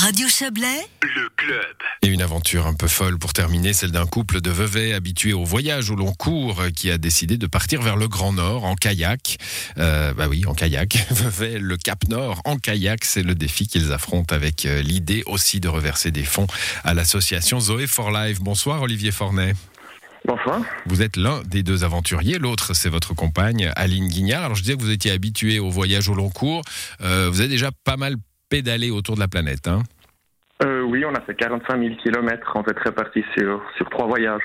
Radio Chablais, le club. Et une aventure un peu folle pour terminer, celle d'un couple de Vevey habitué au voyage au long cours qui a décidé de partir vers le Grand Nord en kayak. Euh, bah oui, en kayak. Vevey, le Cap Nord en kayak, c'est le défi qu'ils affrontent avec euh, l'idée aussi de reverser des fonds à l'association Zoé for Life. Bonsoir Olivier Fornet. Bonsoir. Vous êtes l'un des deux aventuriers, l'autre c'est votre compagne Aline Guignard. Alors je disais que vous étiez habitué au voyage au long cours. Euh, vous avez déjà pas mal pédalé autour de la planète. Hein euh, oui, on a fait 45 000 kilomètres en fait répartis sur, sur trois voyages.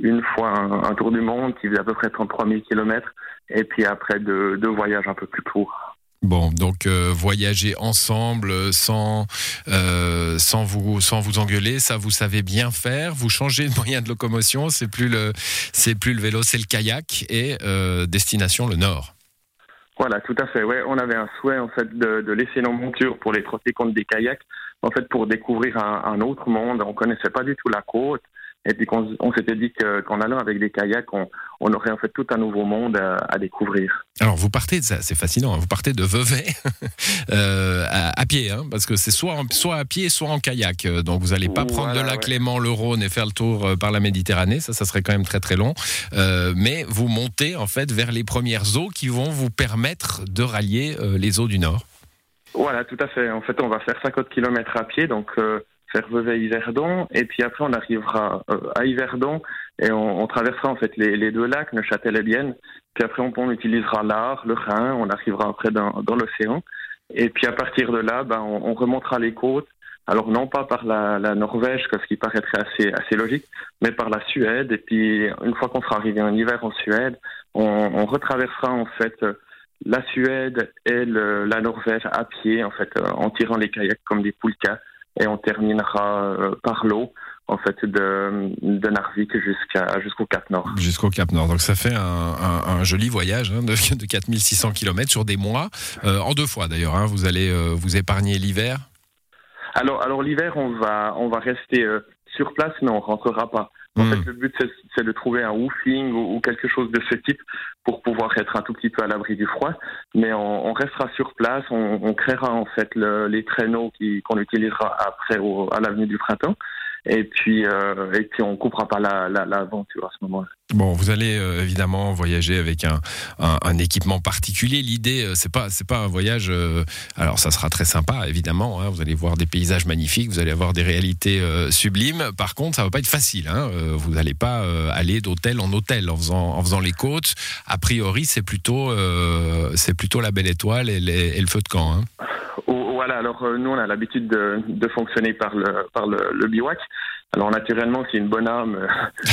Une fois un, tour du monde qui faisait à peu près 33 000 kilomètres et puis après deux, deux voyages un peu plus courts. Bon, donc euh, voyager ensemble sans euh, sans vous sans vous engueuler, ça vous savez bien faire. Vous changez de moyen de locomotion, c'est plus le c'est plus le vélo, c'est le kayak et euh, destination le nord. Voilà, tout à fait. Ouais, on avait un souhait en fait de, laisser nos montures pour les trotter contre des kayaks, en fait pour découvrir un, un autre monde. On connaissait pas du tout la côte. Et puis on, s'était dit qu'en allant avec des kayaks, on, aurait en fait tout un nouveau monde à, découvrir. Alors vous partez, c'est fascinant, hein. vous partez de Vevey euh, à, pied, hein, parce que c'est soit, soit à pied, soit en kayak. Donc vous n'allez pas prendre de la Clément, le Rhône et faire le tour euh, par la Méditerranée, ça, ça serait quand même très très long. Euh, mais vous montez en fait vers les premières eaux qui vont vous permettre de rallier les eaux du Nord. Voilà, tout à fait. En fait, on va faire 50 km à pied, donc vers Vevey-Yverdon, et puis après on arrivera euh, à Yverdon et on, traversera en fait les, deux lacs, Neuchâtel et Bienne. Puis après on, utilisera l'Ar, le Rhin, on arrivera après dans, l'océan. Et puis à partir de là, ben, on, remontera les côtes. Alors non pas par la, Norvège, ce qui paraîtrait assez, assez logique, mais par la Suède. Et puis une fois qu'on sera arrivé en hiver en Suède, on, retraversera en fait la Suède et la Norvège à pied, en fait, en tirant les kayaks comme des poulkas et on terminera euh, par l'eau en fait de, de Narvik jusqu'à jusqu'au Cap Nord. Jusqu'au Cap Nord. Donc ça fait un, joli voyage hein, de, de 4600 km sur des mois, euh, en deux fois d'ailleurs. Hein. vous allez euh, vous épargner l'hiver? Alors alors l'hiver on va on va rester sur place mais on rentrera pas. En fait, hmm. le but, c'est de trouver un woofing ou, quelque chose de ce type pour pouvoir être un tout petit peu à l'abri du froid. Mais on, restera sur place, on, créera en fait les traîneaux qu'on utilisera après à l'avenue du printemps et puis euh, et puis on coupera pas l'aventure la, à ce moment-là. Bon, vous allez euh, évidemment voyager avec un, un, équipement particulier. L'idée, euh, c'est pas c'est pas un voyage. alors ça sera très sympa, évidemment. Hein, vous allez voir des paysages magnifiques, vous allez avoir des réalités sublimes. Par contre, ça va pas être facile. Hein, vous n'allez pas aller d'hôtel en hôtel en faisant en faisant les côtes. A priori, c'est plutôt c'est plutôt la belle étoile et, et le feu de camp. Hein. Voilà, alors euh, nous on a l'habitude de, de, fonctionner par le, par le, le biwak. Alors naturellement, si une bonne âme euh,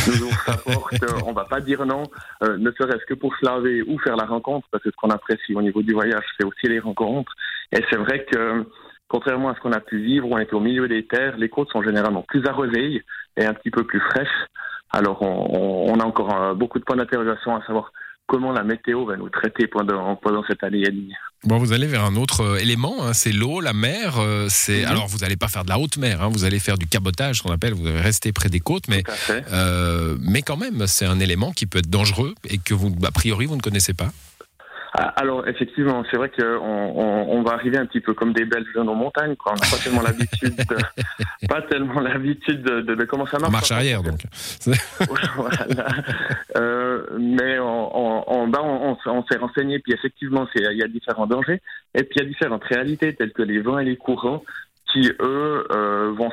nous ouvre sa porte, euh, on va pas dire non, ne serait-ce que pour se laver ou faire la rencontre, parce que ce qu'on apprécie au niveau du voyage, c'est aussi les rencontres. Et c'est vrai que contrairement à ce qu'on a pu vivre, on était au milieu des terres, les côtes sont généralement plus arrosées et un petit peu plus fraîches. Alors on, on a encore beaucoup de points d'interrogation à savoir comment la météo va nous traiter pendant, pendant cette année et demie. Bon, vous allez vers un autre euh, élément, hein, c'est l'eau, la mer. Euh, c'est mhm. alors vous n'allez pas faire de la haute mer, hein, vous allez faire du cabotage, ce qu'on appelle. Vous allez rester près des côtes, mais euh, mais quand même, c'est un élément qui peut être dangereux et que vous, a priori, vous ne connaissez pas. Ah, alors effectivement, c'est vrai qu'on on, on, va arriver un petit peu comme des Belges dans nos montagnes. Quoi. On n'a pas tellement l'habitude, de, pas tellement l'habitude de, de, comment ça marche. marche arrière donc. voilà. euh, mais on, on, bah, on, on s'est renseigné, puis effectivement, il y a différents dangers, et puis il y a différentes réalités telles que les vents et les courants qui eux euh, vont,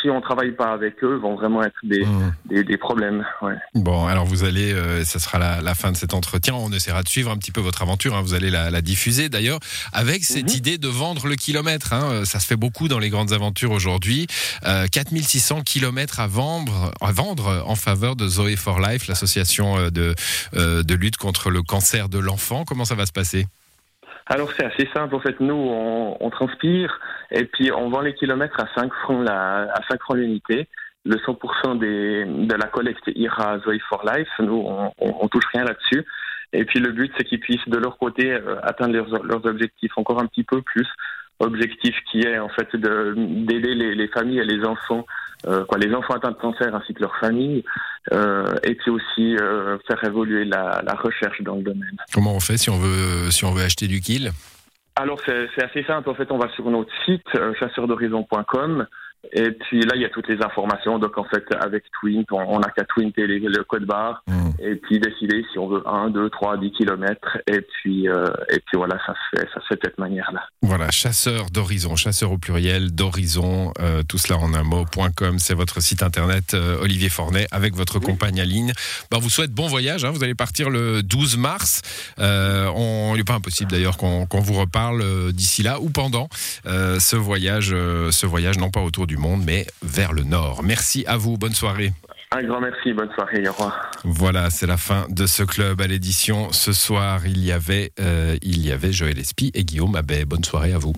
si on travaille pas avec eux vont vraiment être des, mmh. des, des, problèmes. Ouais. Bon, alors vous allez, euh, ça sera la, la, fin de cet entretien. On essaiera de suivre un petit peu votre aventure. Hein. Vous allez la, la diffuser d'ailleurs avec cette mmh. idée de vendre le kilomètre. Hein. Euh, ça se fait beaucoup dans les grandes aventures aujourd'hui. Euh, 4600 kilomètres à vendre, à vendre en faveur de Zoé for Life, l'association euh, de, de lutte contre le cancer de l'enfant. Comment ça va se passer? Alors c'est assez simple en fait. Nous on, on, transpire et puis on vend les kilomètres à 5 francs la, à 5 francs l'unité. Le 100% des, de la collecte ira à Zoe for Life. Nous on, on, touche rien là-dessus. Et puis le but c'est qu'ils puissent de leur côté euh, atteindre leurs, leurs objectifs encore un petit peu plus. Objectif qui est en fait d'aider les, les familles et les enfants euh, quoi, les enfants atteints de cancer ainsi que leurs familles, euh, et puis aussi faire évoluer la, la, recherche dans le domaine. Comment on fait si on veut, si on veut acheter du kill? Alors c'est assez simple. En fait, on va sur notre site euh, chasseurdhorizon.com et puis là, il y a toutes les informations. Donc en fait, avec Twint, on n'a qu'à twinter le code barre mmh. Et puis décider si on veut 1, 2, 3, 10 kilomètres. Et puis, euh, et puis voilà, ça se fait, ça se fait de cette manière-là. Voilà, chasseur d'horizon, chasseur au pluriel, d'horizon, euh, tout cela en un mot.com, c'est votre site internet, euh, Olivier Fornet, avec votre compagne Aline. Ben, on vous souhaite bon voyage, hein. vous allez partir le 12 mars. on, il n'est pas impossible d'ailleurs qu'on vous reparle d'ici là ou pendant ce voyage, ce voyage non pas autour du monde, mais vers le nord. Merci à vous, bonne soirée. Un grand merci, bonne soirée. Voilà, c'est la fin de ce club à l'édition. Ce soir, il y avait, euh, il y avait Joël Espy et Guillaume Abbé. Bonne soirée à vous.